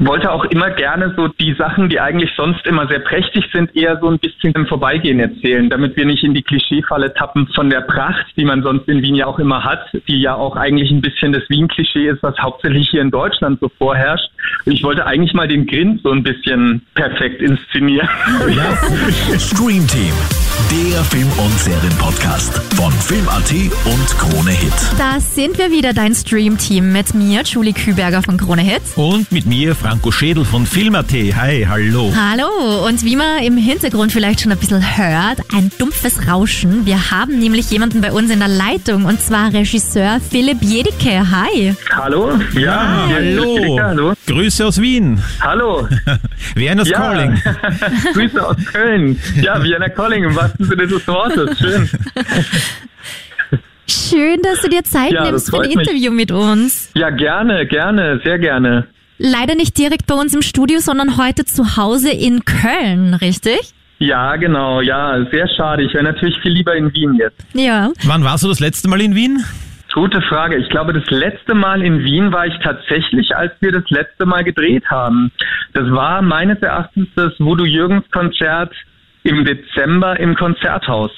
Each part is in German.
wollte auch immer gerne so die Sachen, die eigentlich sonst immer sehr prächtig sind, eher so ein bisschen im Vorbeigehen erzählen, damit wir nicht in die Klischeefalle tappen von der Pracht, die man sonst in Wien ja auch immer hat, die ja auch eigentlich ein bisschen das Wien-Klischee ist, was hauptsächlich hier in Deutschland so vorherrscht. Und ich wollte eigentlich mal den Grind so ein bisschen perfekt inszenieren. Ja. Stream Team, der Film- und Serienpodcast von Film.at und Krone Hit. Da sind wir wieder, dein Stream-Team mit mir, Julie Küberger von Krone Hit. Und mit mir Franco Schädel von Film.at. Hi, hallo. Hallo, und wie man im Hintergrund vielleicht schon ein bisschen hört, ein dumpfes Rauschen. Wir haben nämlich jemanden bei uns in der Leitung und zwar Regisseur Philipp Jedicke. Hi. Hallo? Ja, ist hallo. Philipp, hallo. Grüße aus Wien. Hallo. Vienna's Ja. Calling. Grüße aus Köln. Ja, Vienna Calling im wahrsten Sinne des Wortes. Schön. Schön, dass du dir Zeit Ja, nimmst für ein mich. Interview mit uns. Ja, gerne, gerne, sehr gerne. Leider nicht direkt bei uns im Studio, sondern heute zu Hause in Köln, richtig? Ja, genau, ja, sehr schade. Ich wäre natürlich viel lieber in Wien jetzt. Ja. Wann warst du das letzte Mal in Wien? Gute Frage. Ich glaube, das letzte Mal in Wien war ich tatsächlich, als wir das letzte Mal gedreht haben. Das war meines Erachtens das Voodoo Jürgens Konzert im Dezember im Konzerthaus.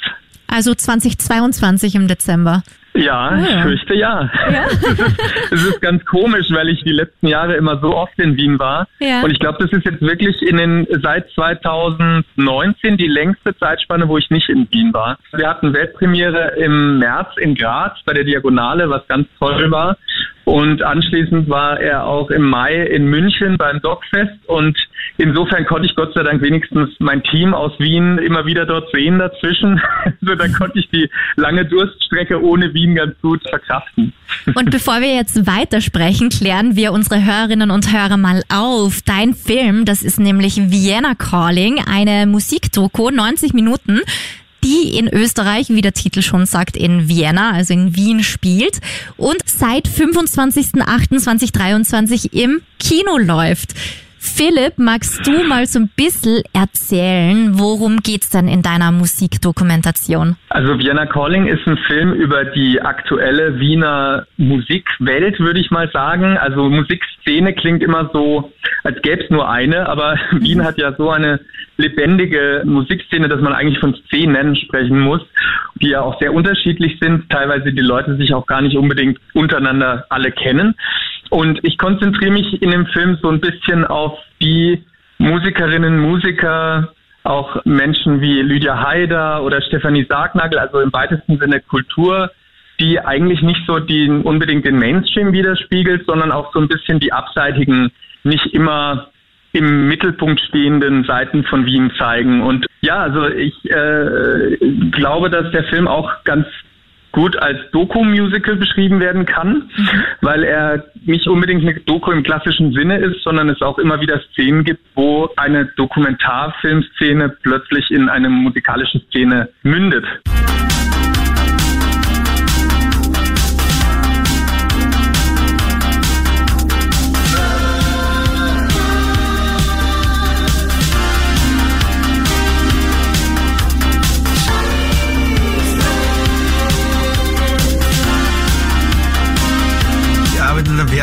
Also 2022 im Dezember. Ja, ja. ich fürchte ja. Es, ist, es ist ganz komisch, weil ich die letzten Jahre immer so oft in Wien war. Ja. Und ich glaube, das ist jetzt wirklich in den seit 2019 die längste Zeitspanne, wo ich nicht in Wien war. Wir hatten Weltpremiere im März in Graz bei der Diagonale, was ganz toll war. Und anschließend war er auch im Mai in München beim Dogfest und insofern konnte ich Gott sei Dank wenigstens mein Team aus Wien immer wieder dort sehen dazwischen. Also da konnte ich die lange Durststrecke ohne Wien ganz gut verkraften. Und bevor wir jetzt weitersprechen, klären wir unsere Hörerinnen und Hörer mal auf. Dein Film, das ist nämlich Vienna Calling, eine Musikdoku, 90 Minuten, die in Österreich, wie der Titel schon sagt, in Vienna, also in Wien spielt und seit 25.08.2023 im Kino läuft. Philipp, magst du mal so ein bisschen erzählen, worum geht's denn in deiner Musikdokumentation? Also Vienna Calling ist ein Film über die aktuelle Wiener Musikwelt, würde ich mal sagen. Also Musikszene klingt immer so, als gäbe es nur eine, aber Wien hat ja so eine lebendige Musikszene, dass man eigentlich von Szenen sprechen muss, die ja auch sehr unterschiedlich sind. Teilweise die Leute sich auch gar nicht unbedingt untereinander alle kennen. Und ich konzentriere mich in dem Film so ein bisschen auf die Musikerinnen, Musiker, auch Menschen wie Lydia Haider oder Stefanie Sargnagel, also im weitesten Sinne Kultur, die eigentlich nicht so den, unbedingt den Mainstream widerspiegelt, sondern auch so ein bisschen die abseitigen, nicht immer im Mittelpunkt stehenden Seiten von Wien zeigen. Und ja, also ich äh, glaube, dass der Film auch ganz gut als Doku-Musical beschrieben werden kann, weil er nicht unbedingt eine Doku im klassischen Sinne ist, sondern es auch immer wieder Szenen gibt, wo eine Dokumentarfilmszene plötzlich in eine musikalische Szene mündet.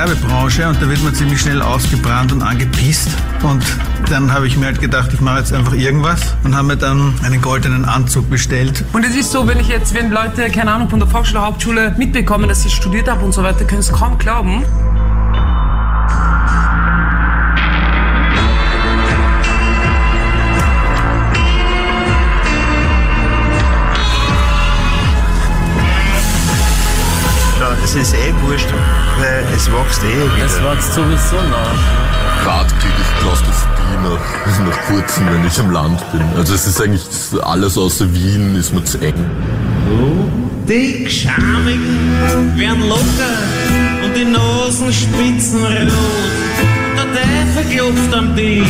Werbebranche und da wird man ziemlich schnell ausgebrannt und angepisst. Und dann habe ich mir halt gedacht, ich mache jetzt einfach irgendwas und habe mir dann einen goldenen Anzug bestellt. Und es ist so, wenn ich jetzt, wenn Leute, keine Ahnung, von der Volksschule, Hauptschule mitbekommen, dass ich studiert habe und so weiter, können es kaum glauben. Ist eh wurscht, weil es wächst eh wieder. Das war sowieso noch. Grad kriege ich Klaustrophobie nach, nach kurzem, wenn ich am Land bin. Also es ist eigentlich alles außer Wien ist mir zu eng. Die Schamigen werden locker und die Nasenspitzen rot. Der Teufel klopft am Tisch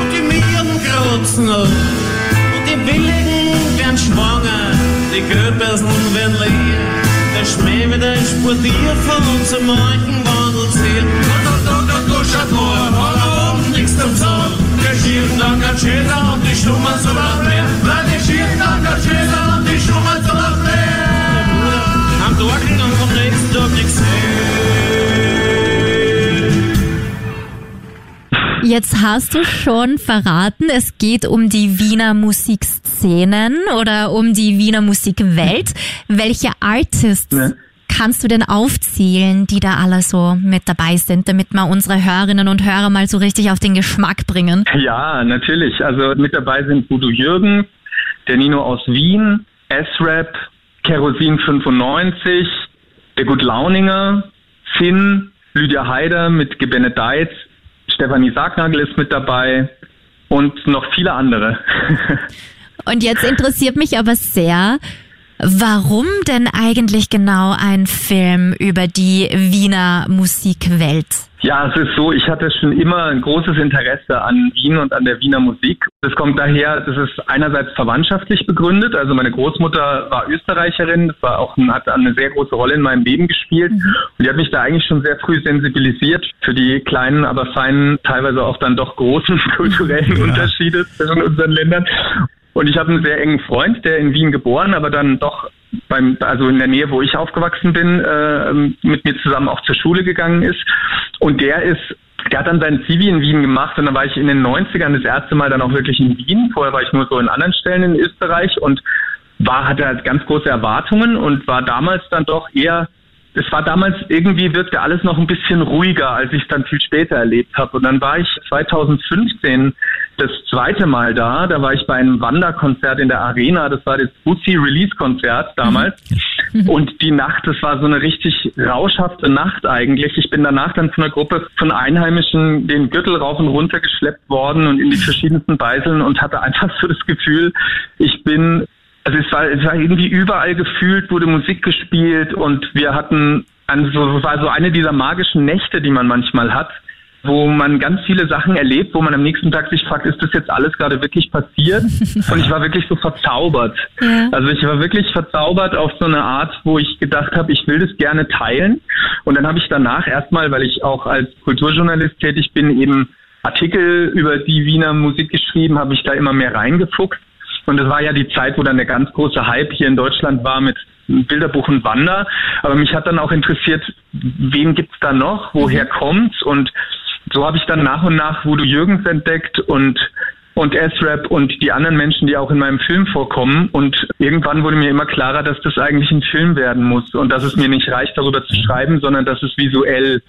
und die Mieren kratzen ab. Und die Billigen werden schwanger, die Köpersen werden leer. Der Schmäh wird exportiert von unserem manchen Wandelstil. Da, da, da, da, schaut mal, hat er oben nichts zum. Der schieren dann ganz schön und die schlummern so laut mehr. Nein, schieren dann ganz schön und die schlummern so laut mehr. Am Dorkeln und vom nächsten Tag nichts. Jetzt hast du schon verraten, es geht um die Wiener Musikszenen oder um die Wiener Musikwelt. Welche Artists Ja. kannst du denn aufzählen, die da alle so mit dabei sind, damit wir unsere Hörerinnen und Hörer mal so richtig auf den Geschmack bringen? Ja, natürlich. Also mit dabei sind Udo Jürgens, der Nino aus Wien, S-Rap, Kerosin 95, der Gut Launinger, Finn, Lydia Heider mit Gebenedeit, Stefanie Sargnagel ist mit dabei und noch viele andere. Und jetzt interessiert mich aber sehr, warum denn eigentlich genau ein Film über die Wiener Musikwelt? Ja, es ist so, ich hatte schon immer ein großes Interesse an Wien und an der Wiener Musik. Das kommt daher, das ist einerseits verwandtschaftlich begründet. Also meine Großmutter war Österreicherin, das war auch ein, hat eine sehr große Rolle in meinem Leben gespielt. Und die hat mich da eigentlich schon sehr früh sensibilisiert für die kleinen, aber feinen, teilweise auch dann doch großen kulturellen Unterschiede zwischen unseren Ländern. Und ich habe einen sehr engen Freund, der in Wien geboren, aber dann doch beim, also in der Nähe, wo ich aufgewachsen bin, äh, mit mir zusammen auch zur Schule gegangen ist. Und der ist, der hat dann seinen Zivi in Wien gemacht und dann war ich in den 90ern das erste Mal dann auch wirklich in Wien. Vorher war ich nur so in anderen Stellen in Österreich und war, hatte halt ganz große Erwartungen und war damals dann doch eher es war damals irgendwie wirkte alles noch ein bisschen ruhiger, als ich es dann viel später erlebt habe. Und dann war ich 2015 das zweite Mal da. Da war ich bei einem Wanderkonzert in der Arena. Das war das Bussi Release Konzert damals. Und die Nacht, das war so eine richtig rauschhafte Nacht eigentlich. Ich bin danach dann von einer Gruppe von Einheimischen den Gürtel rauf und runter geschleppt worden und in die verschiedensten Beiseln und hatte einfach so das Gefühl, ich bin also es war, es war irgendwie überall gefühlt, wurde Musik gespielt und wir hatten, also es war so eine dieser magischen Nächte, die man manchmal hat, wo man ganz viele Sachen erlebt, wo man am nächsten Tag sich fragt, ist das jetzt alles gerade wirklich passiert? Und ich war wirklich so verzaubert. Ja. Also ich war wirklich verzaubert auf so eine Art, wo ich gedacht habe, ich will das gerne teilen. Und dann habe ich danach erstmal, weil ich auch als Kulturjournalist tätig bin, eben Artikel über die Wiener Musik geschrieben, habe ich da immer mehr reingefuchst. Und es war ja die Zeit, wo dann der ganz große Hype hier in Deutschland war mit Bilderbuch und Wander. Aber mich hat dann auch interessiert, wen gibt's da noch, woher kommt's? Und so habe ich dann nach und nach Voodoo Jürgens entdeckt und und S-Rap und die anderen Menschen, die auch in meinem Film vorkommen. Und irgendwann wurde mir immer klarer, dass das eigentlich ein Film werden muss und dass es mir nicht reicht, darüber zu schreiben, sondern dass es visuell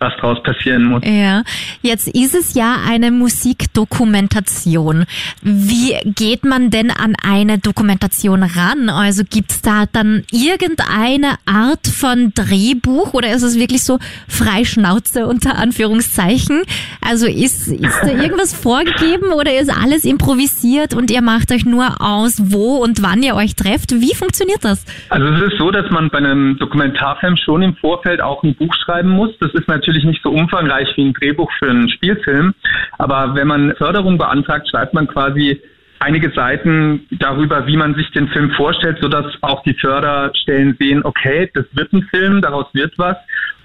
was draus passieren muss. Ja, jetzt ist es ja eine Musikdokumentation. Wie geht man denn an eine Dokumentation ran? Also gibt's da dann irgendeine Art von Drehbuch oder ist es wirklich so Freischnauze unter Anführungszeichen? Also ist, ist da irgendwas vorgegeben oder ist alles improvisiert und ihr macht euch nur aus, wo und wann ihr euch trefft? Wie funktioniert das? Also es ist so, dass man bei einem Dokumentarfilm schon im Vorfeld auch ein Buch schreiben muss. Das ist natürlich nicht so umfangreich wie ein Drehbuch für einen Spielfilm. Aber wenn man Förderung beantragt, schreibt man quasi einige Seiten darüber, wie man sich den Film vorstellt, sodass auch die Förderstellen sehen, okay, das wird ein Film, daraus wird was.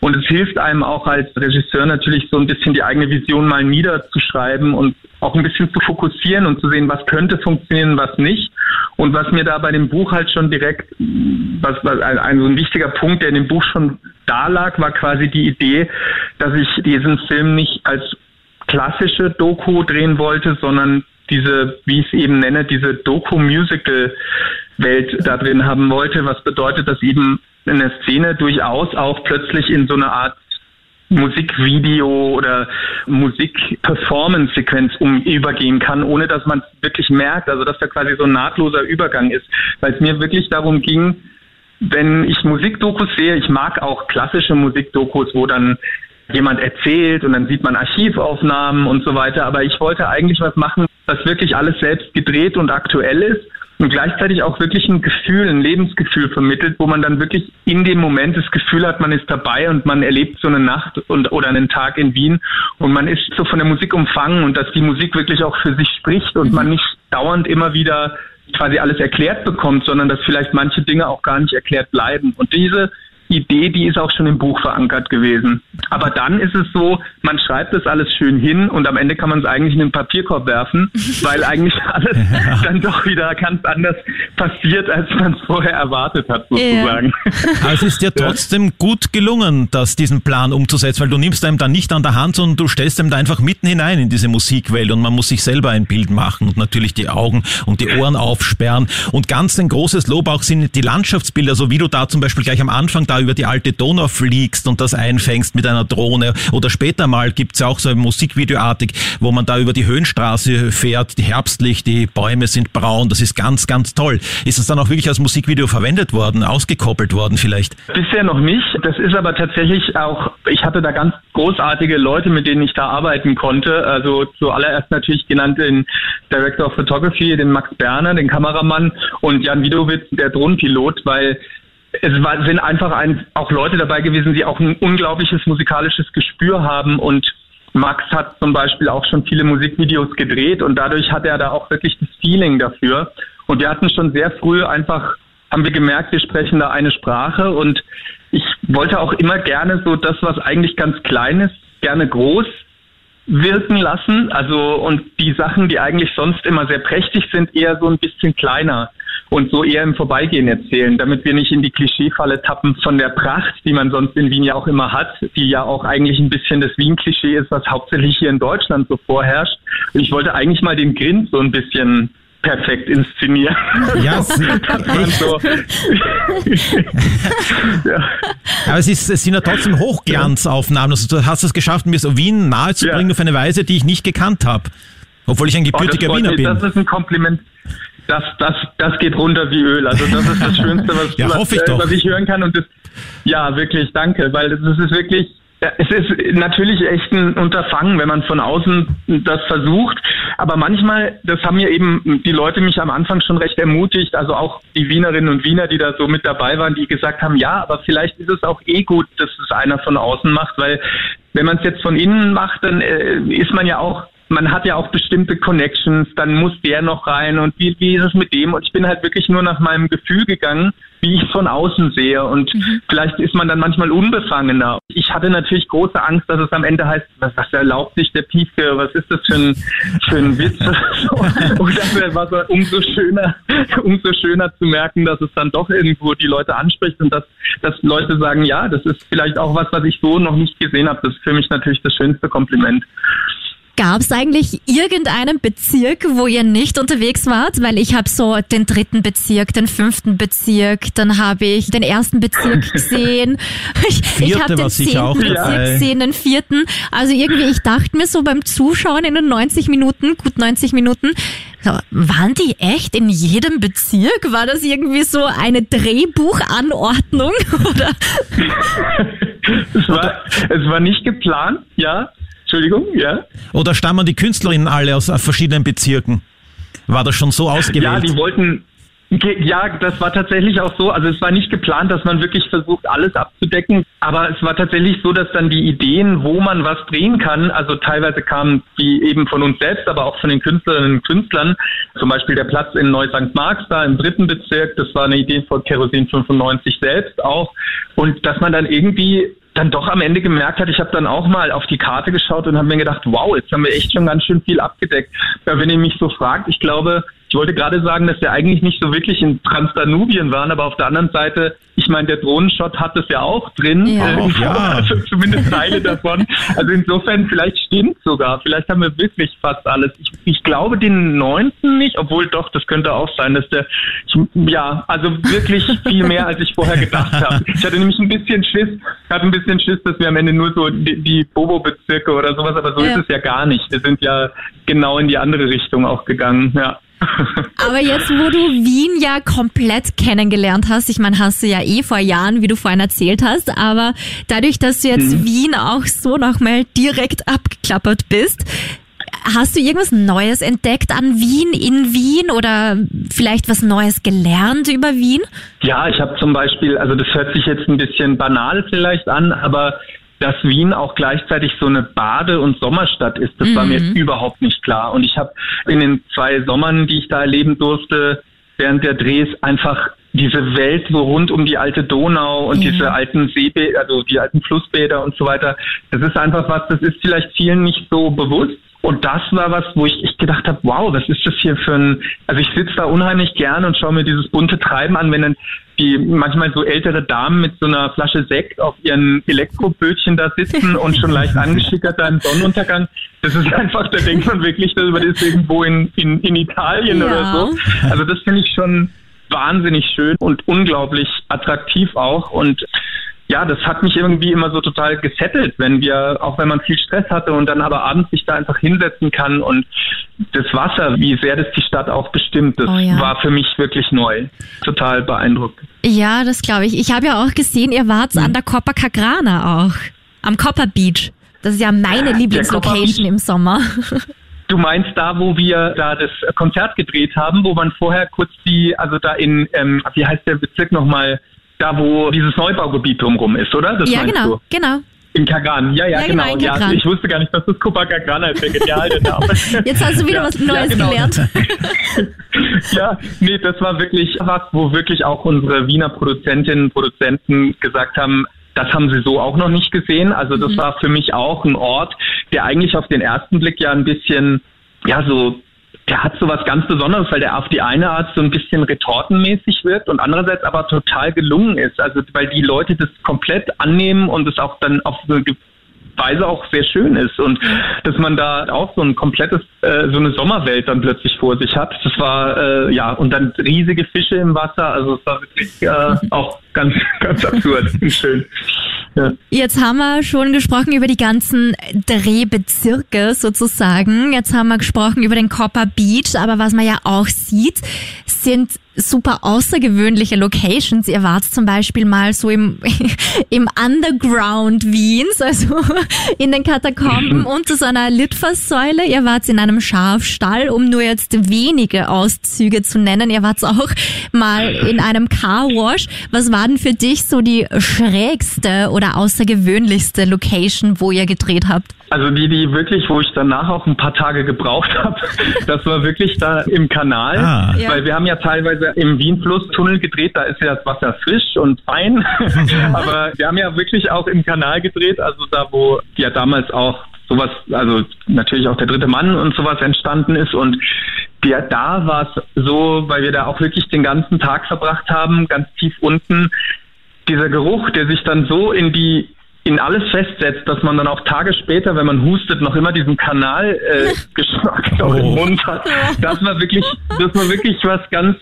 Und es hilft einem auch als Regisseur natürlich so ein bisschen die eigene Vision mal niederzuschreiben und auch ein bisschen zu fokussieren und zu sehen, was könnte funktionieren, was nicht. Und was mir da bei dem Buch halt schon direkt, was, was ein, ein so ein wichtiger Punkt, der in dem Buch schon da lag, war quasi die Idee, dass ich diesen Film nicht als klassische Doku drehen wollte, sondern diese, wie ich es eben nenne, diese Doku-Musical-Welt da drin haben wollte, was bedeutet, dass eben eine Szene durchaus auch plötzlich in so eine Art Musikvideo oder Musik-Performance-Sequenz um übergehen kann, ohne dass man wirklich merkt. Also dass da quasi so ein nahtloser Übergang ist. Weil es mir wirklich darum ging, wenn ich Musikdokus sehe, ich mag auch klassische Musikdokus, wo dann jemand erzählt und dann sieht man Archivaufnahmen und so weiter. Aber ich wollte eigentlich was machen, was wirklich alles selbst gedreht und aktuell ist und gleichzeitig auch wirklich ein Gefühl, ein Lebensgefühl vermittelt, wo man dann wirklich in dem Moment das Gefühl hat, man ist dabei und man erlebt so eine Nacht und oder einen Tag in Wien und man ist so von der Musik umfangen und dass die Musik wirklich auch für sich spricht und man nicht dauernd immer wieder quasi alles erklärt bekommt, sondern dass vielleicht manche Dinge auch gar nicht erklärt bleiben. Und diese Idee, die ist auch schon im Buch verankert gewesen. Aber dann ist es so, man schreibt das alles schön hin und am Ende kann man es eigentlich in den Papierkorb werfen, weil eigentlich alles ja. dann doch wieder ganz anders passiert, als man es vorher erwartet hat, sozusagen. Ja. Es ist ja trotzdem gut gelungen, das diesen Plan umzusetzen, weil du nimmst einem dann nicht an der Hand, sondern du stellst ihm da einfach mitten hinein in diese Musikwelt und man muss sich selber ein Bild machen und natürlich die Augen und die Ohren aufsperren. Und ganz ein großes Lob auch sind die Landschaftsbilder, so wie du da zum Beispiel gleich am Anfang da über die alte Donau fliegst und das einfängst mit einer Drohne. Oder später mal gibt's ja auch so ein Musikvideoartig, wo man da über die Höhenstraße fährt, die herbstlich, die Bäume sind braun. Das ist ganz, ganz toll. Ist es dann auch wirklich als Musikvideo verwendet worden, ausgekoppelt worden vielleicht? Bisher noch nicht. Das ist aber tatsächlich auch, ich hatte da ganz großartige Leute, mit denen ich da arbeiten konnte. Also zuallererst natürlich genannt den Director of Photography, den Max Berner, den Kameramann und Jan Widowitz, der Drohnenpilot, weil es war, sind einfach ein, auch Leute dabei gewesen, die auch ein unglaubliches musikalisches Gespür haben. Und Max hat zum Beispiel auch schon viele Musikvideos gedreht. Und dadurch hat er da auch wirklich das Feeling dafür. Und wir hatten schon sehr früh einfach, haben wir gemerkt, wir sprechen da eine Sprache. Und ich wollte auch immer gerne so das, was eigentlich ganz klein ist, gerne groß wirken lassen. Also und die Sachen, die eigentlich sonst immer sehr prächtig sind, eher so ein bisschen kleiner und so eher im Vorbeigehen erzählen, damit wir nicht in die Klischeefalle tappen von der Pracht, die man sonst in Wien ja auch immer hat, die ja auch eigentlich ein bisschen das Wien-Klischee ist, was hauptsächlich hier in Deutschland so vorherrscht. Und ich wollte eigentlich mal den Grind so ein bisschen perfekt inszenieren. Ja, so. ja. Aber es, ist, es sind ja trotzdem Hochglanzaufnahmen. Also du hast es geschafft, mir so Wien nahezubringen ja. auf eine Weise, die ich nicht gekannt habe. Obwohl ich ein gebürtiger oh, Wiener bin. Das ist ein Kompliment das, das, das geht runter wie Öl. Also das ist das Schönste, was, ja, was, ich, äh, was ich hören kann. Und das, ja, wirklich, danke, weil das ist wirklich, es ist natürlich echt ein Unterfangen, wenn man von außen das versucht. Aber manchmal, das haben mir eben die Leute mich am Anfang schon recht ermutigt, also auch die Wienerinnen und Wiener, die da so mit dabei waren, die gesagt haben, ja, aber vielleicht ist es auch eh gut, dass es einer von außen macht, weil wenn man es jetzt von innen macht, dann äh, ist man ja auch man hat ja auch bestimmte Connections, dann muss der noch rein und wie, wie ist es mit dem? Und ich bin halt wirklich nur nach meinem Gefühl gegangen, wie ich es von außen sehe. Und mhm. vielleicht ist man dann manchmal unbefangener. Ich hatte natürlich große Angst, dass es am Ende heißt, was, was erlaubt sich der Piefke, was ist das für ein, für ein Witz? und dann war es umso schöner, umso schöner zu merken, dass es dann doch irgendwo die Leute anspricht und dass, dass Leute sagen, ja, das ist vielleicht auch was, was ich so noch nicht gesehen habe. Das ist für mich natürlich das schönste Kompliment. Gab es eigentlich irgendeinen Bezirk, wo ihr nicht unterwegs wart? Weil ich habe so den dritten Bezirk, den fünften Bezirk, dann habe ich den ersten Bezirk gesehen. Ich, ich habe den zehnten Bezirk gesehen, den vierten. Also irgendwie, ich dachte mir so beim Zuschauen in den 90 Minuten, gut 90 Minuten, so, waren die echt in jedem Bezirk? War das irgendwie so eine Drehbuchanordnung? Oder? es, war, es war nicht geplant, ja. Entschuldigung, ja. Oder stammen die Künstlerinnen alle aus verschiedenen Bezirken? War das schon so ausgewählt? Ja, die wollten, ja, das war tatsächlich auch so. Also es war nicht geplant, dass man wirklich versucht, alles abzudecken. Aber es war tatsächlich so, dass dann die Ideen, wo man was drehen kann, also teilweise kamen die eben von uns selbst, aber auch von den Künstlerinnen und Künstlern. Zum Beispiel der Platz in Neu-St. Marx da im dritten Bezirk, das war eine Idee von Kerosin 95 selbst auch. Und dass man dann irgendwie dann doch am Ende gemerkt hat, ich habe dann auch mal auf die Karte geschaut und habe mir gedacht, wow, jetzt haben wir echt schon ganz schön viel abgedeckt. Ja, wenn ihr mich so fragt, ich glaube, ich wollte gerade sagen, dass wir eigentlich nicht so wirklich in Transdanubien waren, aber auf der anderen Seite, ich meine, der Drohnenshot hat es ja auch drin, ja. Äh, ja. also zumindest Teile davon. Also insofern, vielleicht stimmt sogar, vielleicht haben wir wirklich fast alles. Ich, ich glaube den neunten nicht, obwohl doch, das könnte auch sein, dass der, ich, ja, also wirklich viel mehr, als ich vorher gedacht habe. Ich hatte nämlich ein bisschen Schiss, hatte ein bisschen Schiss, dass wir am Ende nur so die, die Bobo-Bezirke oder sowas, aber so ja. ist es ja gar nicht. Wir sind ja genau in die andere Richtung auch gegangen, ja. Aber jetzt, wo du Wien ja komplett kennengelernt hast, ich meine, hast du ja eh vor Jahren, wie du vorhin erzählt hast, aber dadurch, dass du jetzt mhm. Wien auch so nochmal direkt abgeklappert bist, hast du irgendwas Neues entdeckt an Wien, in Wien oder vielleicht was Neues gelernt über Wien? Ja, ich habe zum Beispiel, also das hört sich jetzt ein bisschen banal vielleicht an, aber dass Wien auch gleichzeitig so eine Bade- und Sommerstadt ist, das mhm. war mir mhm. überhaupt nicht klar. Und ich habe in den zwei Sommern, die ich da erleben durfte, während der Drehs einfach diese Welt so rund um die alte Donau und Ja. diese alten Seebäder, also die alten Flussbäder und so weiter, das ist einfach was, das ist vielleicht vielen nicht so bewusst. Und das war was, wo ich, ich gedacht habe, wow, was ist das hier für ein, also ich sitze da unheimlich gern und schaue mir dieses bunte Treiben an, wenn dann die manchmal so ältere Damen mit so einer Flasche Sekt auf ihren Elektrobötchen da sitzen und schon leicht angeschickert da im Sonnenuntergang. Das ist einfach, da denkt man wirklich, dass man ist irgendwo in, in, in Italien Ja. oder so. Also das finde ich schon wahnsinnig schön und unglaublich attraktiv auch und ja, das hat mich irgendwie immer so total gesettelt, wenn wir, auch wenn man viel Stress hatte und dann aber abends sich da einfach hinsetzen kann und das Wasser, wie sehr das die Stadt auch bestimmt, das Oh ja. war für mich wirklich neu. Total beeindruckend. Ja, das glaube ich. Ich habe ja auch gesehen, ihr wart an der Copacabana auch. Am Copper Beach. Das ist ja meine Lieblingslocation im Sommer. Du meinst da, wo wir da das Konzert gedreht haben, wo man vorher kurz die, also da in, ähm, wie heißt der Bezirk nochmal, da wo dieses Neubaugebiet drumrum ist, oder? Das ja, genau, Du? genau. In Kagan, ja, ja, Ja, genau, genau. ja, ich wusste gar nicht, dass das Copacabana ist, der geniale Name. Jetzt hast du wieder was Neues genau. gelernt. Ja, nee, das war wirklich was, wo wirklich auch unsere Wiener Produzentinnen und Produzenten gesagt haben, das haben sie so auch noch nicht gesehen. Also das war für mich auch ein Ort, der eigentlich auf den ersten Blick ja ein bisschen, ja, so, der hat so was ganz Besonderes, weil der auf die eine Art so ein bisschen retortenmäßig wirkt und andererseits aber total gelungen ist. Also weil die Leute das komplett annehmen und es auch dann auf so eine Weise auch sehr schön ist und dass man da auch so ein komplettes, äh, so eine Sommerwelt dann plötzlich vor sich hat. Das war, äh, ja, und dann riesige Fische im Wasser, also es war wirklich äh, auch ganz, ganz absurd schön. Ja. Jetzt haben wir schon gesprochen über die ganzen Drehbezirke sozusagen. Jetzt haben wir gesprochen über den Copper Beach, aber was man ja auch sieht, sind super außergewöhnliche Locations. Ihr wart zum Beispiel mal so im, im Underground Wiens, also in den Katakomben unter so einer Litfaßsäule. Ihr wart in einem Schafstall, um nur jetzt wenige Auszüge zu nennen. Ihr wart auch mal in einem Car Wash. Was war denn für dich so die schrägste oder außergewöhnlichste Location, wo ihr gedreht habt? Also die, die wirklich, wo ich danach auch ein paar Tage gebraucht habe, das war wirklich da im Kanal, Ah. Ja. weil wir haben ja teilweise im Wien-Fluss-Tunnel gedreht, da ist ja das Wasser frisch und fein, aber wir haben ja wirklich auch im Kanal gedreht, also da, wo ja damals auch sowas, also natürlich auch der dritte Mann und sowas entstanden ist und der, da war es so, weil wir da auch wirklich den ganzen Tag verbracht haben, ganz tief unten, dieser Geruch, der sich dann so in die in alles festsetzt, dass man dann auch Tage später, wenn man hustet, noch immer diesen Kanal äh, Geschmack noch im Oh. Mund hat. Das war wirklich, das war wirklich was ganz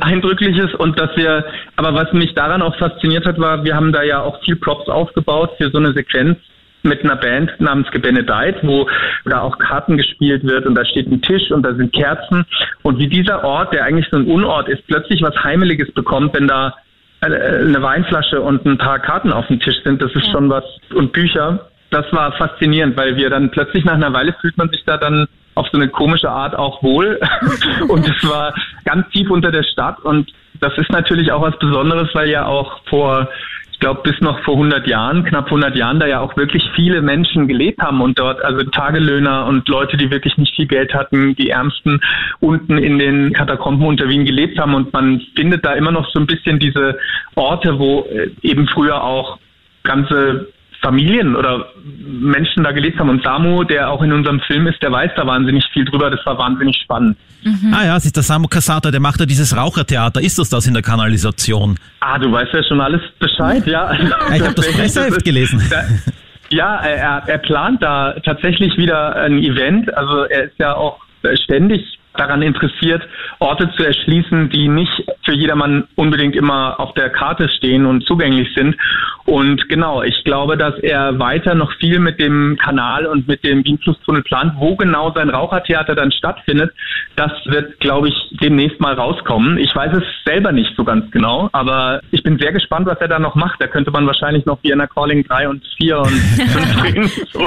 Eindrückliches und dass wir, aber was mich daran auch fasziniert hat, war, wir haben da ja auch viel Props aufgebaut für so eine Sequenz mit einer Band namens Gebenedeit, wo da auch Karten gespielt wird und da steht ein Tisch und da sind Kerzen und wie dieser Ort, der eigentlich so ein Unort ist, plötzlich was Heimeliges bekommt, wenn da eine- eine Weinflasche und ein paar Karten auf dem Tisch sind, das ist schon was und Bücher. Das war faszinierend, weil wir dann plötzlich nach einer Weile fühlt man sich da dann auf so eine komische Art auch wohl. und es war ganz tief unter der Stadt und das ist natürlich auch was Besonderes, weil ja auch vor ich glaube, bis noch vor 100 Jahren, knapp 100 Jahren, da ja auch wirklich viele Menschen gelebt haben und dort, also Tagelöhner und Leute, die wirklich nicht viel Geld hatten, die Ärmsten unten in den Katakomben unter Wien gelebt haben. Und man findet da immer noch so ein bisschen diese Orte, wo äh, eben früher auch ganze Familien oder Menschen da gelebt haben. Und Samu, der auch in unserem Film ist, der weiß da wahnsinnig viel drüber. Das war wahnsinnig spannend. Ah ja, es ist der Samu Casata, der macht ja dieses Rauchertheater. Ist das das in der Kanalisation? Ah, du weißt ja schon alles Bescheid, ja. ich hab das Presseheft gelesen. Da, ja, er, er plant da tatsächlich wieder ein Event. Also er ist ja auch ständig daran interessiert, Orte zu erschließen, die nicht für jedermann unbedingt immer auf der Karte stehen und zugänglich sind. Und genau, ich glaube, dass er weiter noch viel mit dem Kanal und mit dem Wienflusstunnel plant. Wo genau sein Rauchertheater dann stattfindet, das wird, glaube ich, demnächst mal rauskommen. Ich weiß es selber nicht so ganz genau, aber ich bin sehr gespannt, was er da noch macht. Da könnte man wahrscheinlich noch Vienna Calling 3 und 4 und 5 drehen. So.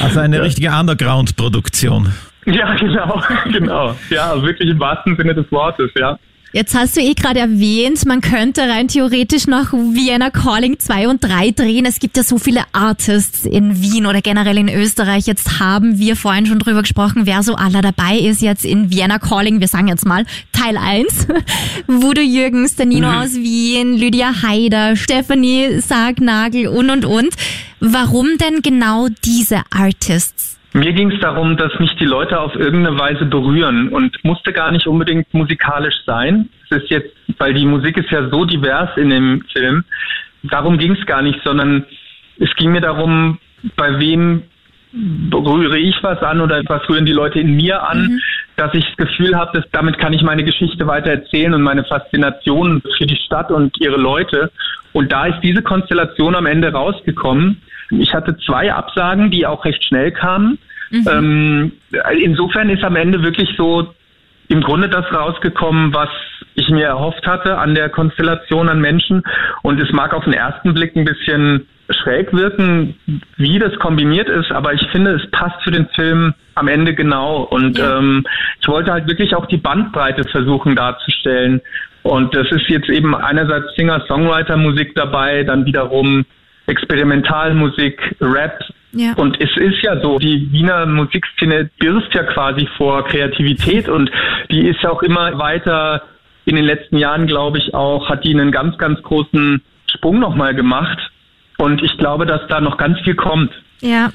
Also eine richtige Underground-Produktion. Ja, genau, genau. Ja, wirklich im wahrsten Sinne des Wortes, ja. Jetzt hast du eh gerade erwähnt, man könnte rein theoretisch noch Vienna Calling 2 und 3 drehen. Es gibt ja so viele Artists in Wien oder generell in Österreich. Jetzt haben wir vorhin schon drüber gesprochen, wer so aller dabei ist jetzt in Vienna Calling. Wir sagen jetzt mal Teil 1. Voodoo Jürgens, der Nino mhm. aus Wien, Lydia Haider, Stephanie Sargnagel und und und. Warum denn genau diese Artists? Mir ging es darum, dass mich die Leute auf irgendeine Weise berühren und musste gar nicht unbedingt musikalisch sein. Es ist jetzt, weil die Musik ist ja so divers in dem Film. Darum ging es gar nicht, sondern es ging mir darum, bei wem berühre ich was an oder was rühren die Leute in mir an, mhm. dass ich das Gefühl habe, dass damit kann ich meine Geschichte weiter erzählen und meine Faszination für die Stadt und ihre Leute. Und da ist diese Konstellation am Ende rausgekommen. Ich hatte zwei Absagen, die auch recht schnell kamen. Mhm. Ähm, insofern ist am Ende wirklich so im Grunde das rausgekommen, was ich mir erhofft hatte an der Konstellation an Menschen. Und es mag auf den ersten Blick ein bisschen schräg wirken, wie das kombiniert ist, aber ich finde, es passt für den Film am Ende genau. Und ja. ähm, ich wollte halt wirklich auch die Bandbreite versuchen darzustellen. Und das ist jetzt eben einerseits Singer-Songwriter-Musik dabei, dann wiederum Experimentalmusik, Rap. Ja. Und es ist ja so, die Wiener Musikszene birst ja quasi vor Kreativität und die ist ja auch immer weiter in den letzten Jahren, glaube ich, auch, hat die einen ganz, ganz großen Sprung nochmal gemacht. Und ich glaube, dass da noch ganz viel kommt. Ja,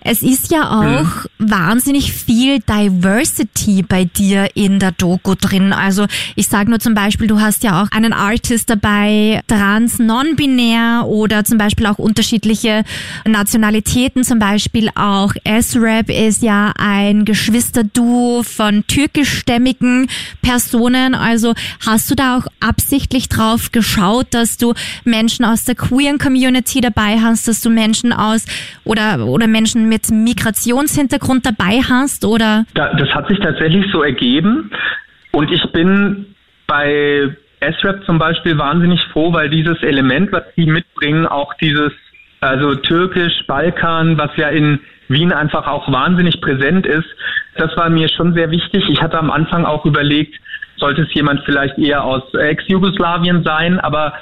es ist ja auch mhm. wahnsinnig viel Diversity bei dir in der Doku drin. Also ich sage nur zum Beispiel, du hast ja auch einen Artist dabei, trans, non-binär oder zum Beispiel auch unterschiedliche Nationalitäten. Zum Beispiel auch S-Rap ist ja ein Geschwisterduo von türkischstämmigen Personen. Also hast du da auch absichtlich drauf geschaut, dass du Menschen aus der queeren Community dabei hast, dass du Menschen aus oder oder, Menschen mit Migrationshintergrund dabei hast? Oder? das hat sich tatsächlich so ergeben. Und ich bin bei S-Rap zum Beispiel wahnsinnig froh, weil dieses Element, was sie mitbringen, auch dieses, also Türkisch, Balkan, was ja in Wien einfach auch wahnsinnig präsent ist, das war mir schon sehr wichtig. Ich hatte am Anfang auch überlegt, sollte es jemand vielleicht eher aus Ex-Jugoslawien sein, aber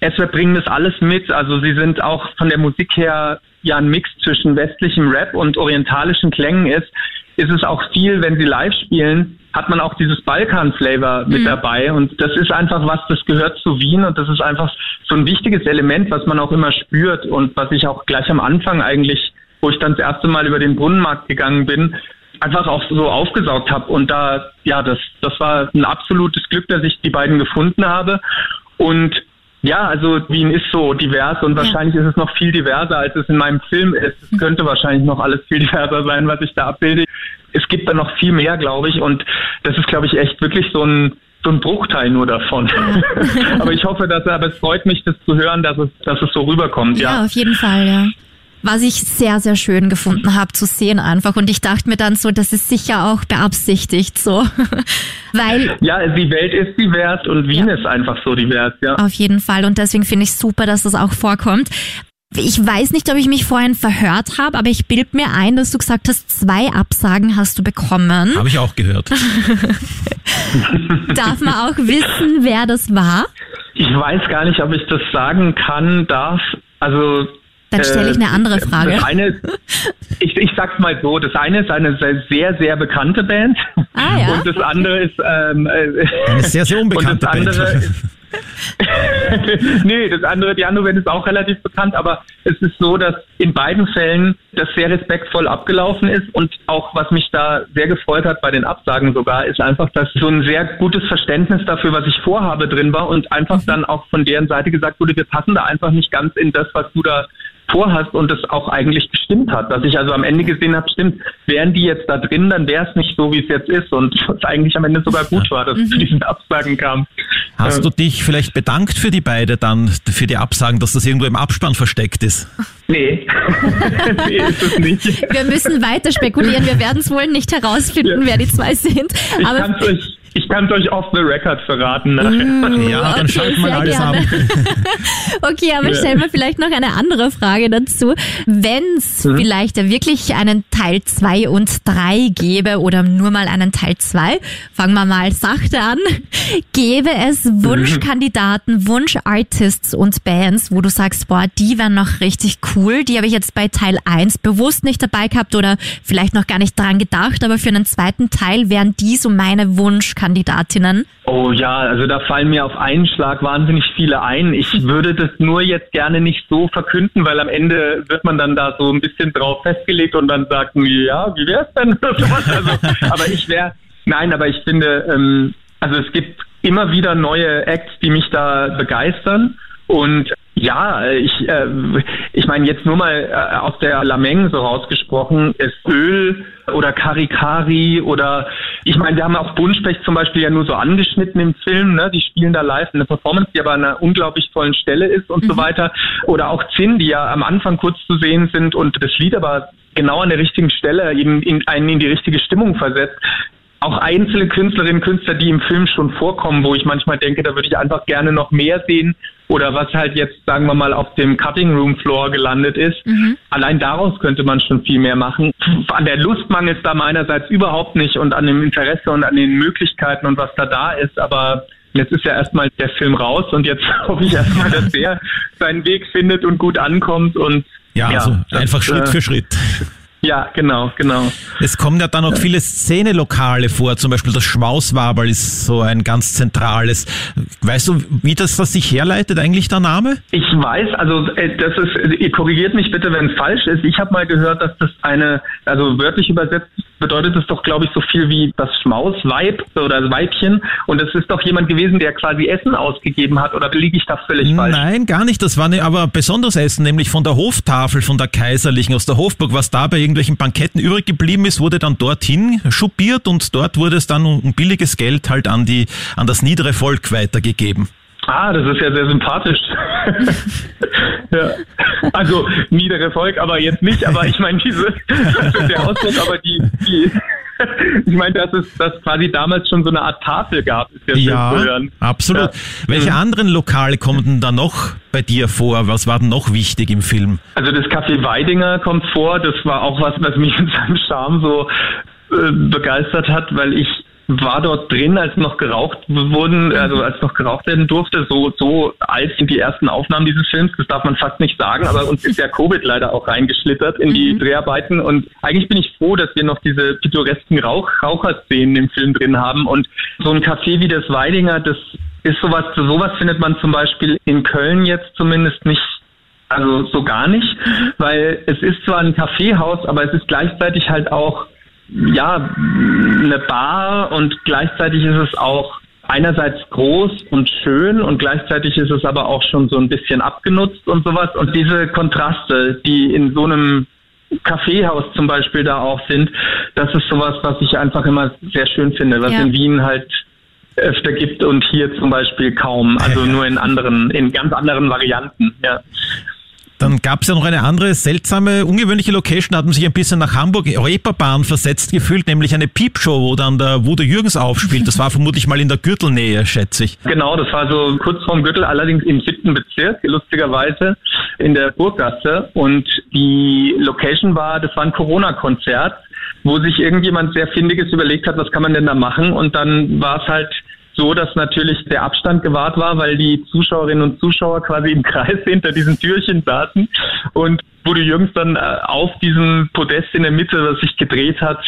S-Rap bringen das alles mit. Also sie sind auch von der Musik her ja ein Mix zwischen westlichem Rap und orientalischen Klängen ist, ist es auch viel, wenn sie live spielen, hat man auch dieses Balkan-Flavor mit mhm. dabei. Und das ist einfach was, das gehört zu Wien und das ist einfach so ein wichtiges Element, was man auch immer spürt und was ich auch gleich am Anfang eigentlich, wo ich dann das erste Mal über den Brunnenmarkt gegangen bin, einfach auch so aufgesaugt habe. Und da, ja, das, das war ein absolutes Glück, dass ich die beiden gefunden habe. Und ja, also Wien ist so divers und wahrscheinlich ja. ist es noch viel diverser, als es in meinem Film ist. Es könnte wahrscheinlich noch alles viel diverser sein, was ich da abbilde. Es gibt da noch viel mehr, glaube ich, und das ist, glaube ich, echt wirklich so ein so ein Bruchteil nur davon. Aber ich hoffe, dass, aber es freut mich, das zu hören, dass es, dass es so rüberkommt. Ja, ja auf jeden Fall, ja was ich sehr, sehr schön gefunden habe zu sehen einfach. Und ich dachte mir dann so, das ist sicher auch beabsichtigt so. Weil. Ja, die Welt ist divers und Wien ja. ist einfach so divers, ja. Auf jeden Fall. Und deswegen finde ich super, dass das auch vorkommt. Ich weiß nicht, ob ich mich vorhin verhört habe, aber ich bild mir ein, dass du gesagt hast, zwei Absagen hast du bekommen. Habe ich auch gehört. Darf man auch wissen, wer das war? Ich weiß gar nicht, ob ich das sagen kann, darf. Also dann stelle ich eine andere äh, Frage. Das eine, ich, ich sag's mal so, das eine ist eine sehr, sehr bekannte Band. Ah, ja? Und das andere ist ähm, äh, eine sehr, sehr unbekannte Band. Ist, nee, das andere, die andere Band ist auch relativ bekannt, aber es ist so, dass in beiden Fällen das sehr respektvoll abgelaufen ist und auch was mich da sehr gefreut hat bei den Absagen sogar, ist einfach, dass so ein sehr gutes Verständnis dafür, was ich vorhabe, drin war und einfach mhm. dann auch von deren Seite gesagt wurde, wir passen da einfach nicht ganz in das, was du da vorhast und es auch eigentlich gestimmt hat. Dass ich also am Ende gesehen habe, stimmt, wären die jetzt da drin, dann wäre es nicht so, wie es jetzt ist und was eigentlich am Ende sogar gut war, dass es zu mhm. diesen Absagen kam. Hast du dich vielleicht bedankt für die beide dann, für die Absagen, dass das irgendwo im Abspann versteckt ist? Nee, nee ist es nicht. Wir müssen weiter spekulieren, wir werden es wohl nicht herausfinden, ja. wer die zwei sind. Aber ich es Ich kann es euch off the record verraten. nachher. Mm, Ja, dann okay, schalten wir alles gerne. ab. Okay, aber stellen wir vielleicht noch eine andere Frage dazu. Wenn es Mhm. vielleicht ja wirklich einen Teil 2 und 3 gäbe oder nur mal einen Teil 2, fangen wir mal sachte an, gäbe es Mhm. Wunschkandidaten, Wunschartists und Bands, wo du sagst, boah, die wären noch richtig cool, die habe ich jetzt bei Teil 1 bewusst nicht dabei gehabt oder vielleicht noch gar nicht dran gedacht, aber für einen zweiten Teil wären die so meine Wunschkandidatinnen. Oh ja, also da fallen mir auf einen Schlag wahnsinnig viele ein. Ich würde das nur jetzt gerne nicht so verkünden, weil am Ende wird man dann da so ein bisschen drauf festgelegt und dann sagt, ja, wie wär's denn? Oder sowas. also, aber ich wäre, nein, aber ich finde, ähm, also es gibt immer wieder neue Acts, die mich da begeistern und ja, ich, äh, ich meine jetzt nur mal äh, aus der Lameng so rausgesprochen, ist Öl oder Karikari oder ich meine, wir haben auch Buntspecht zum Beispiel ja nur so angeschnitten im Film, ne? Die spielen da live eine Performance, die aber an einer unglaublich tollen Stelle ist und so weiter. Oder auch Zinn, die ja am Anfang kurz zu sehen sind und das Lied aber genau an der richtigen Stelle in, in, einen in die richtige Stimmung versetzt auch einzelne Künstlerinnen, Künstler, die im Film schon vorkommen, wo ich manchmal denke, da würde ich einfach gerne noch mehr sehen oder was halt jetzt, sagen wir mal, auf dem Cutting Room Floor gelandet ist. Allein daraus könnte man schon viel mehr machen. An der Lust mangelt es da meinerseits überhaupt nicht und an dem Interesse und an den Möglichkeiten und was da da ist, aber Jetzt ist ja erstmal der Film raus und jetzt hoffe ich erstmal, dass der seinen Weg findet und gut ankommt und Ja, also das, einfach Schritt äh, für Schritt. Ja, genau, genau. Es kommen ja dann auch viele Szenelokale vor, zum Beispiel das Schmauswaberl ist so ein ganz zentrales. Weißt du, wie das, das sich herleitet, eigentlich der Name? Ich weiß, also äh, das ist, ihr korrigiert mich bitte, wenn es falsch ist. Ich habe mal gehört, dass das eine, also wörtlich übersetzt bedeutet es doch, glaube ich, so viel wie das Schmausweib oder Weibchen. Und es ist doch jemand gewesen, der quasi Essen ausgegeben hat. Oder liege ich da völlig falsch? Nein, gar nicht. Das war ne, aber besonderes Essen, nämlich von der Hoftafel, von der Kaiserlichen aus der Hofburg. Was da bei irgendwelchen Banketten übrig geblieben ist, wurde dann dorthin schuppiert und dort wurde es dann um billiges Geld halt an die, an das niedere Volk weitergegeben. Ah, das ist ja sehr sympathisch. ja. Also niedere Volk, aber jetzt nicht, aber ich meine diese das ist der Ausdruck, aber die, die ich meine, dass es das quasi damals schon so eine Art Tafel gab, ist ja, schön zu Ja, hören. absolut. Ja. Welche Mhm. anderen Lokale kommen denn da noch bei dir vor? Was war denn noch wichtig im Film? Also das Café Weidinger kommt vor, das war auch was, was mich in seinem Charme so äh, begeistert hat, weil ich war dort drin, als noch geraucht wurden, also als noch geraucht werden durfte, so, so alt sind die ersten Aufnahmen dieses Films, das darf man fast nicht sagen, aber uns ist ja Covid leider auch reingeschlittert in die Dreharbeiten und eigentlich bin ich froh, dass wir noch diese pittoresken Rauch Raucherszenen im Film drin haben und so ein Café wie das Weidinger, das ist sowas, sowas findet man zum Beispiel in Köln jetzt zumindest nicht also so gar nicht, weil es ist zwar ein Kaffeehaus, aber es ist gleichzeitig halt auch ja eine Bar und gleichzeitig ist es auch einerseits groß und schön und gleichzeitig ist es aber auch schon so ein bisschen abgenutzt und sowas und diese Kontraste, die in so einem Kaffeehaus zum Beispiel da auch sind, das ist sowas, was ich einfach immer sehr schön finde, was Ja. in Wien halt öfter gibt und hier zum Beispiel kaum, also nur in anderen, in ganz anderen Varianten, ja. Dann gab es ja noch eine andere seltsame, ungewöhnliche Location, da hat man sich ein bisschen nach Hamburg Reeperbahn versetzt gefühlt, nämlich eine Piepshow, wo dann der Wude Jürgens aufspielt. Das war vermutlich mal in der Gürtelnähe, schätze ich. Genau, das war so kurz vorm Gürtel, allerdings im siebten Bezirk, lustigerweise, in der Burggasse. Und die Location war, das war ein Corona-Konzert, wo sich irgendjemand sehr Findiges überlegt hat, was kann man denn da machen? Und dann war es halt so, dass natürlich der Abstand gewahrt war, weil die Zuschauerinnen und Zuschauer quasi im Kreis hinter diesen Türchen saßen und wurde Jürgens dann äh, auf diesem Podest in der Mitte, was sich gedreht hat,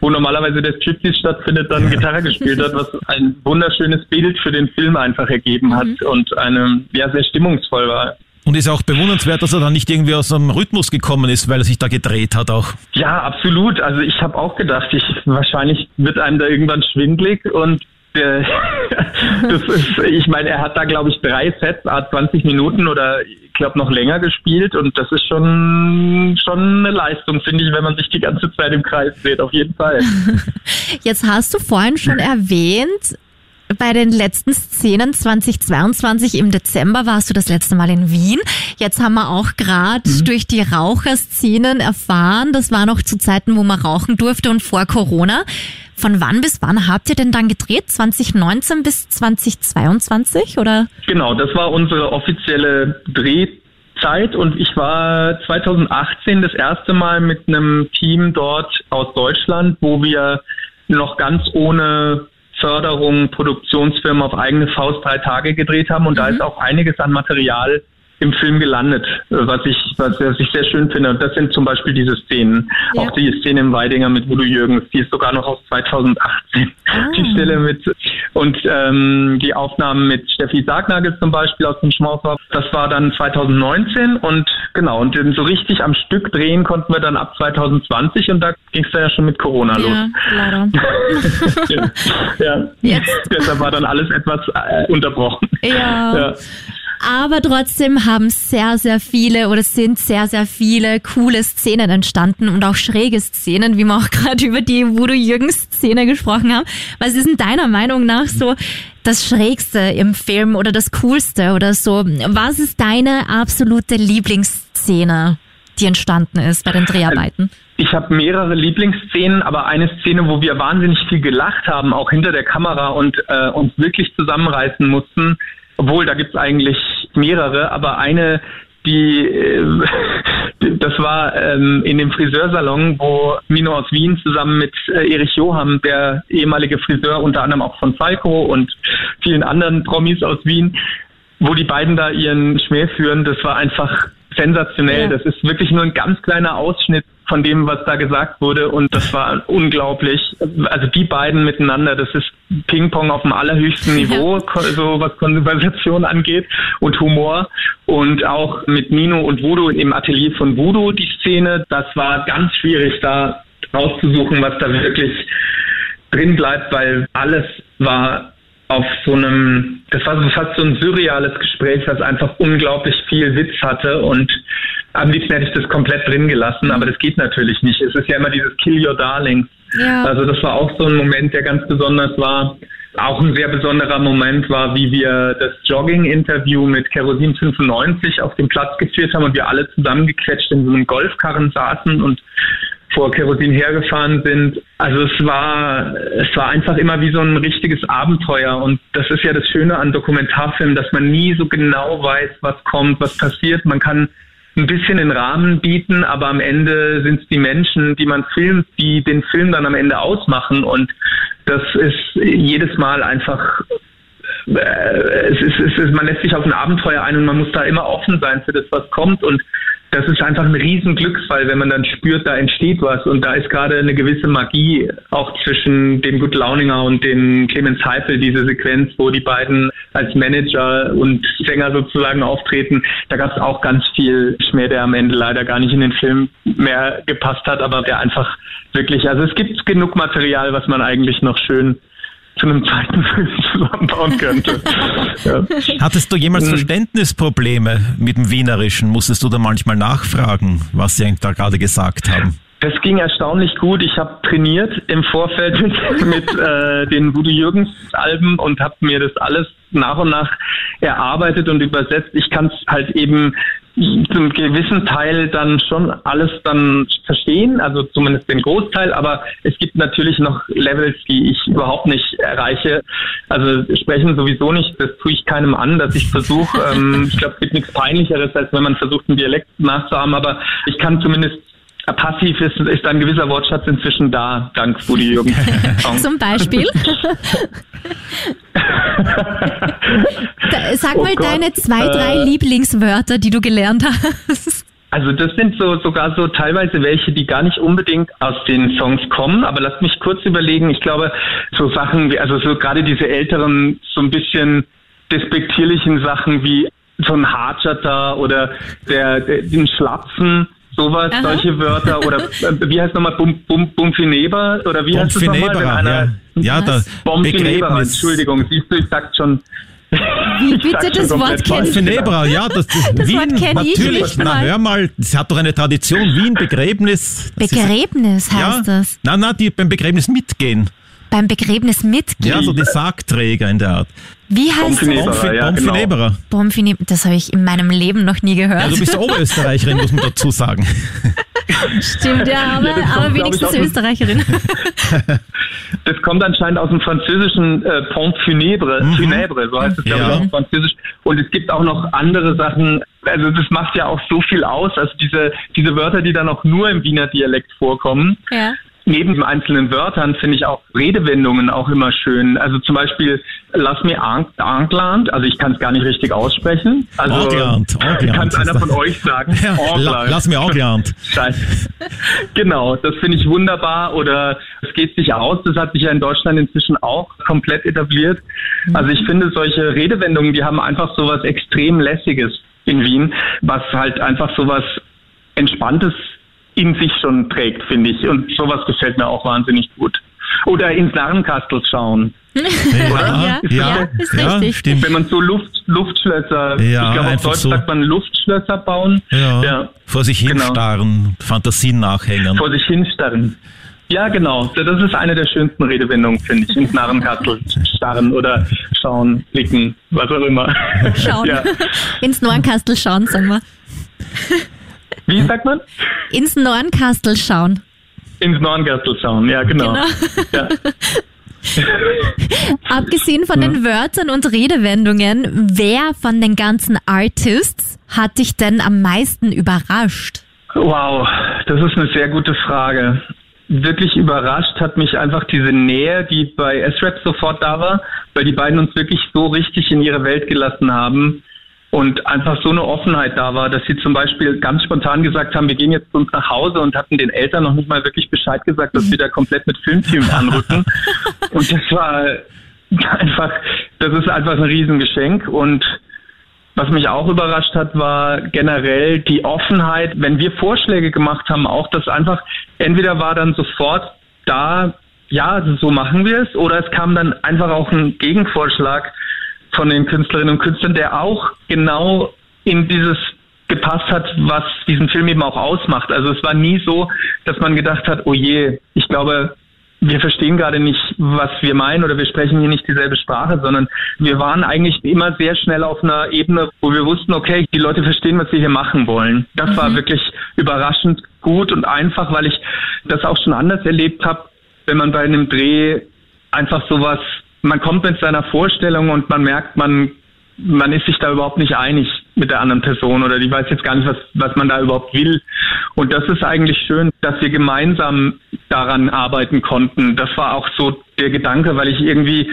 wo normalerweise der Striptease stattfindet, dann Gitarre gespielt hat, was ein wunderschönes Bild für den Film einfach ergeben hat und einem, ja, sehr stimmungsvoll war. Und ist auch bewundernswert, dass er dann nicht irgendwie aus dem Rhythmus gekommen ist, weil er sich da gedreht hat auch. Ja, absolut. Also ich habe auch gedacht, ich wahrscheinlich wird einem da irgendwann schwindlig und das ist, ich meine, er hat da glaube ich drei Sets, a 20 Minuten oder ich glaube noch länger gespielt und das ist schon schon eine Leistung, finde ich, wenn man sich die ganze Zeit im Kreis dreht, auf jeden Fall. Jetzt hast du vorhin schon erwähnt, bei den letzten Szenen 2022 im Dezember warst du das letzte Mal in Wien. Jetzt haben wir auch gerade durch die Raucherszenen erfahren, das war noch zu Zeiten, wo man rauchen durfte und vor Corona. Von wann bis wann habt ihr denn dann gedreht? 2019 bis 2022 oder? Genau, das war unsere offizielle Drehzeit und ich war 2018 das erste Mal mit einem Team dort aus Deutschland, wo wir noch ganz ohne Förderung Produktionsfirmen auf eigene Faust drei Tage gedreht haben und mhm. da ist auch einiges an Material im Film gelandet, was ich, was, was ich sehr schön finde. Und das sind zum Beispiel diese Szenen. Ja. Auch die Szene im Weidinger mit Voodoo Jürgens, die ist sogar noch aus 2018. Ah. Die Stelle mit und ähm, die Aufnahmen mit Steffi Sargnagel zum Beispiel aus dem Schmausdorf, das war dann 2019 und genau, und so richtig am Stück drehen konnten wir dann ab 2020 und da ging es dann ja schon mit Corona los. Ja, leider. ja. ja. Jetzt. Deshalb war dann alles etwas äh, unterbrochen. ja. Aber trotzdem haben sehr, sehr viele oder sind sehr, sehr viele coole Szenen entstanden und auch schräge Szenen, wie wir auch gerade über die Voodoo Jürgens Szene gesprochen haben. Was ist in deiner Meinung nach so das Schrägste im Film oder das Coolste oder so? Was ist deine absolute Lieblingsszene? die entstanden ist bei den Dreharbeiten? Ich habe mehrere Lieblingsszenen, aber eine Szene, wo wir wahnsinnig viel gelacht haben, auch hinter der Kamera und äh, uns wirklich zusammenreißen mussten, obwohl, da gibt es eigentlich mehrere, aber eine, die, äh, das war ähm, in dem Friseursalon, wo Mino aus Wien zusammen mit äh, Erich Johann, der ehemalige Friseur, unter anderem auch von Falco und vielen anderen Promis aus Wien, wo die beiden da ihren Schmäh führen, das war einfach sensationell. Ja. Das ist wirklich nur ein ganz kleiner Ausschnitt von dem, was da gesagt wurde. Und das war unglaublich. Also die beiden miteinander, das ist Ping-Pong auf dem allerhöchsten Niveau, ja. so was Konversation angeht und Humor. Und auch mit Nino und Voodoo im Atelier von Voodoo die Szene, das war ganz schwierig da rauszusuchen, was da wirklich drin bleibt, weil alles war auf so einem, das war fast so ein surreales Gespräch, was einfach unglaublich viel Witz hatte und am liebsten hätte ich das komplett drin gelassen, aber das geht natürlich nicht. Es ist ja immer dieses Kill Your Darlings. Ja. Also das war auch so ein Moment, der ganz besonders war. Auch ein sehr besonderer Moment war, wie wir das Jogging-Interview mit Kerosin 95 auf dem Platz geführt haben und wir alle zusammengequetscht in so einem Golfkarren saßen und vor Kerosin hergefahren sind. Also es war, es war einfach immer wie so ein richtiges Abenteuer. Und das ist ja das Schöne an Dokumentarfilmen, dass man nie so genau weiß, was kommt, was passiert. Man kann ein bisschen den Rahmen bieten, aber am Ende sind es die Menschen, die man filmt, die den Film dann am Ende ausmachen. Und das ist jedes Mal einfach es ist, es ist, man lässt sich auf ein Abenteuer ein und man muss da immer offen sein für das, was kommt. Und das ist einfach ein riesen Glücksfall, wenn man dann spürt, da entsteht was und da ist gerade eine gewisse Magie auch zwischen dem Gut Launinger und dem Clemens Heifel, diese Sequenz, wo die beiden als Manager und Sänger sozusagen auftreten. Da gab es auch ganz viel Schmäh, der am Ende leider gar nicht in den Film mehr gepasst hat, aber der einfach wirklich, also es gibt genug Material, was man eigentlich noch schön zu einem zweiten Film zusammenbauen könnte. Ja. Hattest du jemals hm. Verständnisprobleme mit dem Wienerischen? Musstest du da manchmal nachfragen, was sie da gerade gesagt haben? Das ging erstaunlich gut. Ich habe trainiert im Vorfeld mit, mit äh, den Voodoo Jürgens Alben und habe mir das alles nach und nach erarbeitet und übersetzt. Ich kann es halt eben zum gewissen Teil dann schon alles dann verstehen, also zumindest den Großteil, aber es gibt natürlich noch Levels, die ich überhaupt nicht erreiche. Also sprechen sowieso nicht, das tue ich keinem an, dass ich versuche, ähm, ich glaube, es gibt nichts Peinlicheres, als wenn man versucht, einen Dialekt nachzuahmen, aber ich kann zumindest Passiv ist, ist ein gewisser Wortschatz inzwischen da, dank Budi Jürgen. Zum Beispiel? Sag mal oh deine zwei, drei äh, Lieblingswörter, die du gelernt hast. Also das sind so sogar so teilweise welche, die gar nicht unbedingt aus den Songs kommen, aber lass mich kurz überlegen. Ich glaube, so Sachen wie, also so gerade diese älteren, so ein bisschen despektierlichen Sachen wie so ein Hartschata oder der, der den Schlapsen, sowas, Aha. solche Wörter oder äh, wie heißt nochmal Bum, Bum, Bumfineber oder wie heißt es nochmal, ja, ja da Bumfineber, Entschuldigung, siehst du, ich sag schon wie bitte das Wort kennen Finebra, ja, das, das Wien, Wort natürlich. Na, hör mal, es hat doch eine Tradition. Wien, Begräbnis. Begräbnis ist, heißt ja? das. Nein, nein, die beim Begräbnis mitgehen. Beim Begräbnis mitgehen? Ja, so die Sargträger in der Art. Wie heißt das? Ja, genau. Das habe ich in meinem Leben noch nie gehört. Ja, du bist Oberösterreicherin, muss man dazu sagen. Stimmt, ja, aber, Ja, aber wenigstens Österreicherin. Das kommt anscheinend aus dem französischen äh, Pont funèbre, funèbre, so heißt es glaube Ja. ich auf Französisch. Und es gibt auch noch andere Sachen, also das macht ja auch so viel aus, also diese, diese Wörter, die dann auch nur im Wiener Dialekt vorkommen. Ja. Neben den einzelnen Wörtern finde ich auch Redewendungen auch immer schön. Also zum Beispiel, lass mir Angland, also ich kann es gar nicht richtig aussprechen. Also Angland, Angland kann es einer von euch sagen. Ja, la, lass mir. Scheiße. Genau, das finde ich wunderbar. Oder es geht sich aus, das hat sich ja in Deutschland inzwischen auch komplett etabliert. Also ich finde solche Redewendungen, die haben einfach sowas extrem Lässiges in Wien, was halt einfach sowas Entspanntes in sich schon trägt, finde ich. Und sowas gefällt mir auch wahnsinnig gut. Oder ins Narrenkastel schauen. Ja, ja, ist richtig. stimmt. Wenn man so Luft, Luftschlösser, Ja, ich glaube auf einfach Deutsch so. sagt man Luftschlösser bauen. Ja. ja. Vor sich Genau. hinstarren, Fantasien nachhängen. vor sich hinstarren. Ja, genau. Das ist eine der schönsten Redewendungen, finde ich. Ins Narrenkastel starren oder schauen, blicken, was auch immer. Schauen. Ja. Ins Nornkastel schauen, sagen wir. Wie sagt man? Ins Nornkastel schauen. Ins Narrenkastel schauen, ja, genau. Genau. Ja. Abgesehen von den Wörtern und Redewendungen, wer von den ganzen Artists hat dich denn am meisten überrascht? Wow, das ist eine sehr gute Frage. Wirklich überrascht hat mich einfach diese Nähe, die bei S-Rap sofort da war, weil die beiden uns wirklich so richtig in ihre Welt gelassen haben und einfach so eine Offenheit da war, dass sie zum Beispiel ganz spontan gesagt haben, wir gehen jetzt zu uns nach Hause und hatten den Eltern noch nicht mal wirklich Bescheid gesagt, dass wir da komplett mit Filmteam anrücken. Und das war einfach, das ist einfach ein Riesengeschenk und was mich auch überrascht hat, war generell die Offenheit, wenn wir Vorschläge gemacht haben, auch das einfach, entweder war dann sofort da, ja, so machen wir es, oder es kam dann einfach auch ein Gegenvorschlag von den Künstlerinnen und Künstlern, der auch genau in dieses gepasst hat, was diesen Film eben auch ausmacht. Also es war nie so, dass man gedacht hat, oh je, ich glaube, wir verstehen gerade nicht, was wir meinen oder wir sprechen hier nicht dieselbe Sprache, sondern wir waren eigentlich immer sehr schnell auf einer Ebene, wo wir wussten, okay, die Leute verstehen, was wir hier machen wollen. Das war wirklich überraschend gut und einfach, weil ich das auch schon anders erlebt habe, wenn man bei einem Dreh einfach sowas, man kommt mit seiner Vorstellung und man merkt, man man ist sich da überhaupt nicht einig mit der anderen Person oder die weiß jetzt gar nicht, was, was man da überhaupt will. Und das ist eigentlich schön, dass wir gemeinsam daran arbeiten konnten. Das war auch so der Gedanke, weil ich irgendwie,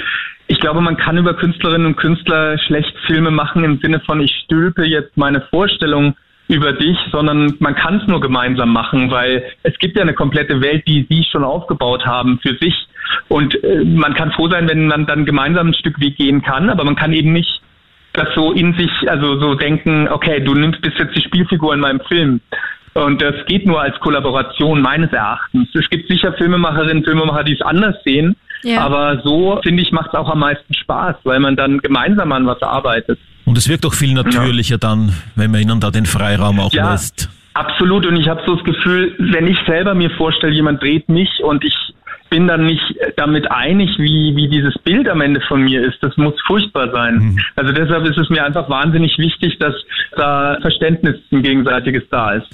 ich glaube, man kann über Künstlerinnen und Künstler schlecht Filme machen im Sinne von, ich stülpe jetzt meine Vorstellung über dich, sondern man kann es nur gemeinsam machen, weil es gibt ja eine komplette Welt, die sie schon aufgebaut haben für sich. Und äh, man kann froh sein, wenn man dann gemeinsam ein Stück Weg gehen kann, aber man kann eben nicht das so in sich, also so denken, okay, du nimmst bist jetzt die Spielfigur in meinem Film. Und das geht nur als Kollaboration meines Erachtens. Es gibt sicher Filmemacherinnen, Filmemacher, die es anders sehen. Ja. Aber so, finde ich, macht es auch am meisten Spaß, weil man dann gemeinsam an was arbeitet. Und es wirkt auch viel natürlicher dann, wenn man ihnen da den Freiraum auch Ja. lässt. Absolut. Und ich habe so das Gefühl, wenn ich selber mir vorstelle, jemand dreht mich und ich bin dann nicht damit einig, wie, wie dieses Bild am Ende von mir ist. Das muss furchtbar sein. Also deshalb ist es mir einfach wahnsinnig wichtig, dass da Verständnis ein gegenseitiges da ist.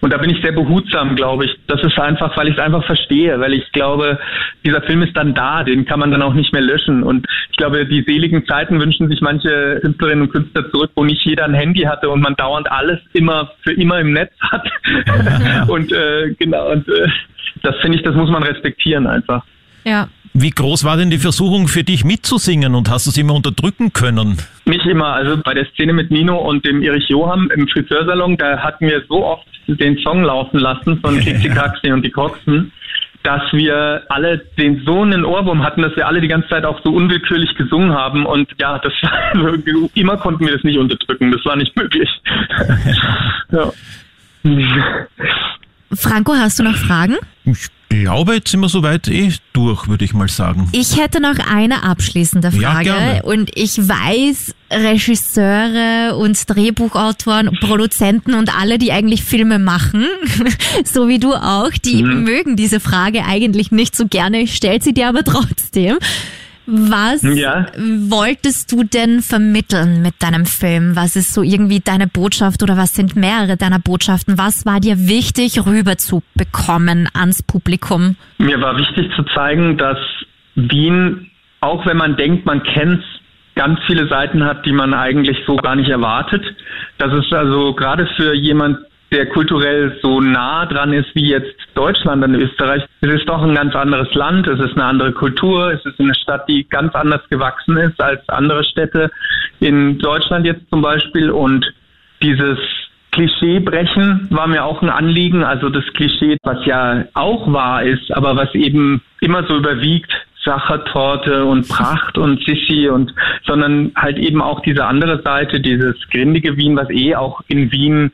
Und da bin ich sehr behutsam, glaube ich. Das ist einfach, weil ich es einfach verstehe, weil ich glaube, dieser Film ist dann da, den kann man dann auch nicht mehr löschen. Und ich glaube, die seligen Zeiten wünschen sich manche Künstlerinnen und Künstler zurück, wo nicht jeder ein Handy hatte und man dauernd alles immer für immer im Netz hat. und äh, genau, und äh, das finde ich, das muss man respektieren einfach. Ja. Wie groß war denn die Versuchung für dich mitzusingen und hast du es immer unterdrücken können? Nicht immer, also bei der Szene mit Nino und dem Erich Johann im Friseursalon, da hatten wir so oft den Song laufen lassen von Kixi Kaxi und die Koxen, dass wir alle den so einen Ohrwurm hatten, dass wir alle die ganze Zeit auch so unwillkürlich gesungen haben und ja, das war, immer konnten wir das nicht unterdrücken, das war nicht möglich. ja. Franco, hast du noch Fragen? Ich glaube, jetzt sind wir soweit eh durch, würde ich mal sagen. Ich hätte noch eine abschließende Ja, Frage. gerne. und ich weiß, Regisseure und Drehbuchautoren, Produzenten und alle, die eigentlich Filme machen, so wie du auch, die Mhm. mögen diese Frage eigentlich nicht so gerne. Ich stelle sie dir aber trotzdem. Was Ja. wolltest du denn vermitteln mit deinem Film? Was ist so irgendwie deine Botschaft oder was sind mehrere deiner Botschaften? Was war dir wichtig rüberzubekommen ans Publikum? Mir war wichtig zu zeigen, dass Wien, auch wenn man denkt, man kennt's, ganz viele Seiten hat, die man eigentlich so gar nicht erwartet. Das ist also gerade für jemand, der kulturell so nah dran ist wie jetzt Deutschland und Österreich, es ist doch ein ganz anderes Land, es ist eine andere Kultur, es ist eine Stadt, die ganz anders gewachsen ist als andere Städte in Deutschland jetzt zum Beispiel. Und dieses Klischee brechen war mir auch ein Anliegen, also das Klischee, was ja auch wahr ist, aber was eben immer so überwiegt, Sachertorte und Pracht und Sissi und sondern halt eben auch diese andere Seite, dieses grindige Wien, was eh auch in Wien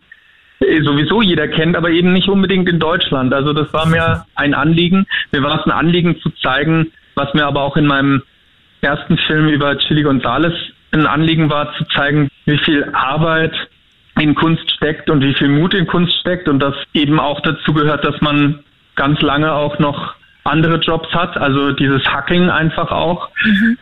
sowieso jeder kennt, aber eben nicht unbedingt in Deutschland. Also das war mir ein Anliegen. Mir war es ein Anliegen zu zeigen, was mir aber auch in meinem ersten Film über Chili Gonzales ein Anliegen war, zu zeigen, wie viel Arbeit in Kunst steckt und wie viel Mut in Kunst steckt und das eben auch dazu gehört, dass man ganz lange auch noch andere Jobs hat, also dieses Hacking einfach auch,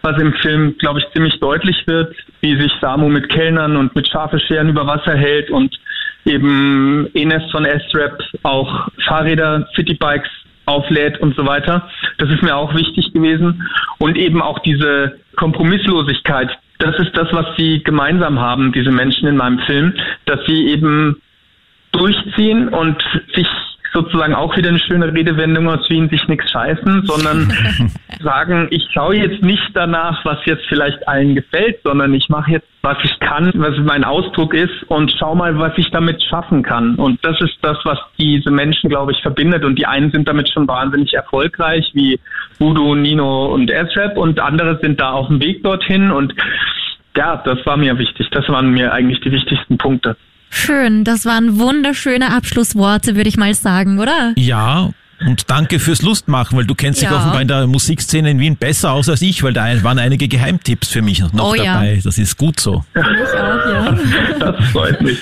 was im Film, glaube ich, ziemlich deutlich wird, wie sich Samu mit Kellnern und mit scharfe Scheren über Wasser hält und eben Enes von S-Rap auch Fahrräder, Citybikes auflädt und so weiter. Das ist mir auch wichtig gewesen. Und eben auch diese Kompromisslosigkeit. Das ist das, was sie gemeinsam haben, diese Menschen in meinem Film, dass sie eben durchziehen und sich sozusagen auch wieder eine schöne Redewendung aus Wien, sich nichts scheißen, sondern sagen, ich schaue jetzt nicht danach, was jetzt vielleicht allen gefällt, sondern ich mache jetzt, was ich kann, was mein Ausdruck ist und schau mal, was ich damit schaffen kann. Und das ist das, was diese Menschen, glaube ich, verbindet. Und die einen sind damit schon wahnsinnig erfolgreich, wie Voodoo, Nino und S-Rap und andere sind da auf dem Weg dorthin und ja, das war mir wichtig. Das waren mir eigentlich die wichtigsten Punkte. Schön, das waren wunderschöne Abschlussworte, würde ich mal sagen, oder? Ja, und danke fürs Lustmachen, weil du kennst dich Ja. offenbar in der Musikszene in Wien besser aus als ich, weil da waren einige Geheimtipps für mich noch Oh ja. dabei. Das ist gut so. Ich auch, ja. Das freut mich.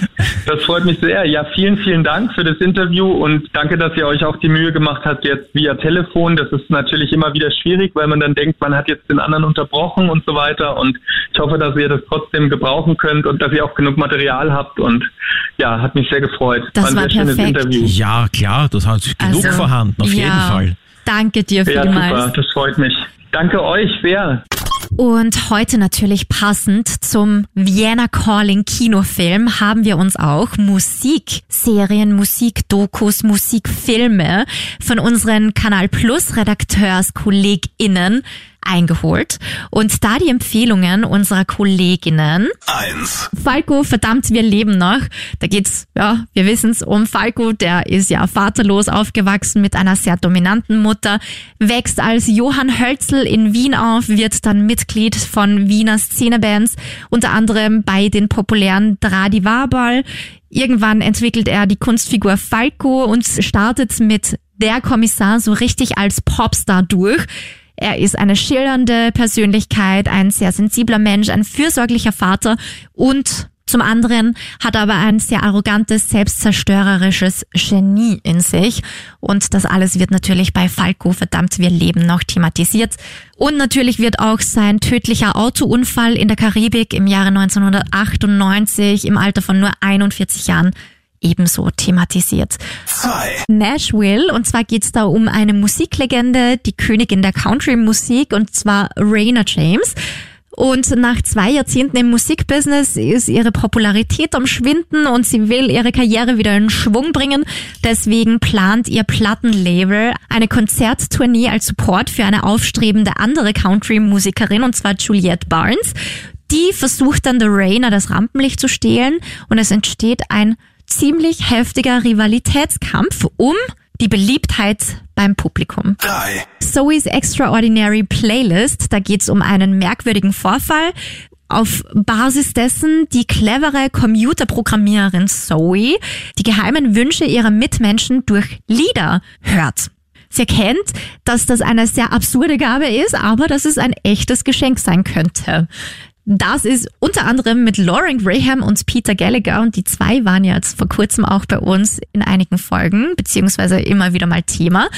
Das freut mich sehr. Ja, vielen, vielen Dank für das Interview und danke, dass ihr euch auch die Mühe gemacht habt jetzt via Telefon. Das ist natürlich immer wieder schwierig, weil man dann denkt, man hat jetzt den anderen unterbrochen und so weiter. Und ich hoffe, dass ihr das trotzdem gebrauchen könnt und dass ihr auch genug Material habt. Und ja, hat mich sehr gefreut. Das ein war sehr schönes perfekt. Interview. Ja, klar, das hat genug Also, vorhanden, auf ja. jeden Fall. Danke dir Ja, vielmals. super. Das freut mich. Danke euch sehr. Und heute natürlich passend zum Vienna Calling Kinofilm haben wir uns auch Musikserien, Musikdokus, Musikfilme von unseren Kanal Plus RedakteurskollegInnen eingeholt. Und da die Empfehlungen unserer Kolleginnen Eins. Falco, verdammt, wir leben noch. Da geht's, ja, wir wissen's um Falco, der ist ja vaterlos aufgewachsen mit einer sehr dominanten Mutter, wächst als Johann Hölzel in Wien auf, wird dann Mitglied von Wiener Szenebands, unter anderem bei den populären Dradi Wabal. Irgendwann entwickelt er die Kunstfigur Falco und startet mit der Kommissar so richtig als Popstar durch. Er ist eine schillernde Persönlichkeit, ein sehr sensibler Mensch, ein fürsorglicher Vater und zum anderen hat er aber ein sehr arrogantes, selbstzerstörerisches Genie in sich. Und das alles wird natürlich bei Falco verdammt wir leben noch thematisiert. Und natürlich wird auch sein tödlicher Autounfall in der Karibik im Jahre 1998 im Alter von nur 41 Jahren ebenso thematisiert. Zwei. Nashville. Und zwar geht's da um eine Musiklegende, die Königin der Country-Musik, und zwar Raina James. Und nach zwei Jahrzehnten im Musikbusiness ist ihre Popularität am Schwinden und sie will ihre Karriere wieder in Schwung bringen. Deswegen plant ihr Plattenlabel eine Konzerttournee als Support für eine aufstrebende andere Country-Musikerin, und zwar Juliette Barnes. Die versucht dann der Rainer das Rampenlicht zu stehlen und es entsteht ein ziemlich heftiger Rivalitätskampf um die Beliebtheit beim Publikum. Drei. Zoe's Extraordinary Playlist, da geht's um einen merkwürdigen Vorfall. Auf Basis dessen die clevere Computerprogrammiererin Zoe die geheimen Wünsche ihrer Mitmenschen durch Lieder hört. Sie erkennt, dass das eine sehr absurde Gabe ist, aber dass es ein echtes Geschenk sein könnte. Das ist unter anderem mit Lauren Graham und Peter Gallagher und die zwei waren ja jetzt vor kurzem auch bei uns in einigen Folgen, beziehungsweise immer wieder mal Thema.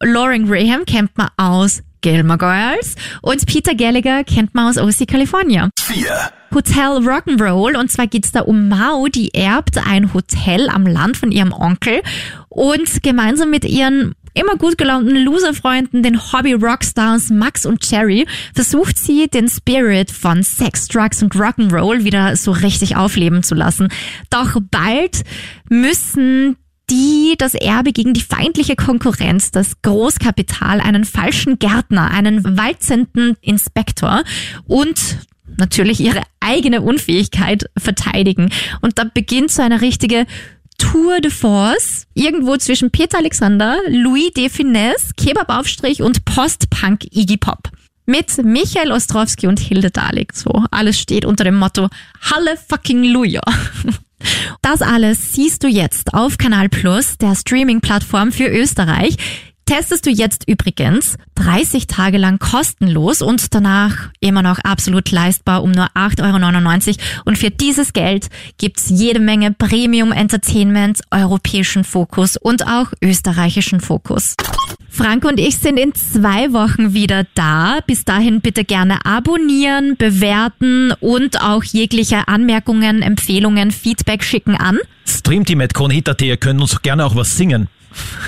Lauren Graham kennt man aus Gilmore Girls und Peter Gallagher kennt man aus OC California. 4. Hotel Rock'n'Roll und zwar geht's da um Mao, die erbt ein Hotel am Land von ihrem Onkel und gemeinsam mit ihren immer gut gelaunten Loser-Freunden, den Hobby-Rockstars Max und Cherry, versucht sie, den Spirit von Sex, Drugs und Rock'n'Roll wieder so richtig aufleben zu lassen. Doch bald müssen die das Erbe gegen die feindliche Konkurrenz, das Großkapital, einen falschen Gärtner, einen walzenden Inspektor und natürlich ihre eigene Unfähigkeit verteidigen. Und da beginnt so eine richtige Tour de Force, irgendwo zwischen Peter Alexander, Louis de Finesse, Kebabaufstrich und Post-Punk Iggy Pop. Mit Michael Ostrowski und Hilde Dalig. So, alles steht unter dem Motto Halle fucking Luja. Das alles siehst du jetzt auf Kanal Plus, der Streaming-Plattform für Österreich. Testest du jetzt übrigens 30 Tage lang kostenlos und danach immer noch absolut leistbar um nur 8,99 Euro. Und für dieses Geld gibt's jede Menge Premium Entertainment, europäischen Fokus und auch österreichischen Fokus. Frank und ich sind in zwei Wochen wieder da. Bis dahin bitte gerne abonnieren, bewerten und auch jegliche Anmerkungen, Empfehlungen, Feedback schicken an. Streamteam at Kronhit.at, ihr könnt uns gerne auch was singen.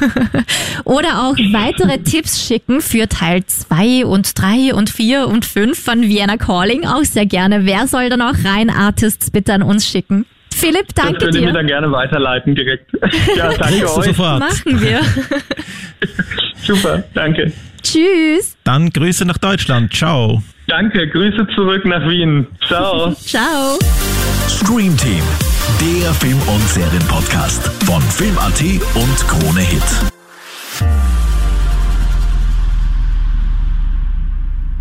Oder auch weitere Tipps schicken für Teil 2 und 3 und 4 und 5 von Vienna Calling. Auch sehr gerne. Wer soll dann auch rein Artists bitte an uns schicken? Philipp, danke das könnt ihr dir. mir dann gerne weiterleiten direkt. Ja, danke euch. sofort. Machen wir. Super, danke. Tschüss. Dann Grüße nach Deutschland. Ciao. Danke, Grüße zurück nach Wien. Ciao. Ciao. Stream Team, der Film- und Serienpodcast von Film.at und Krone Hit.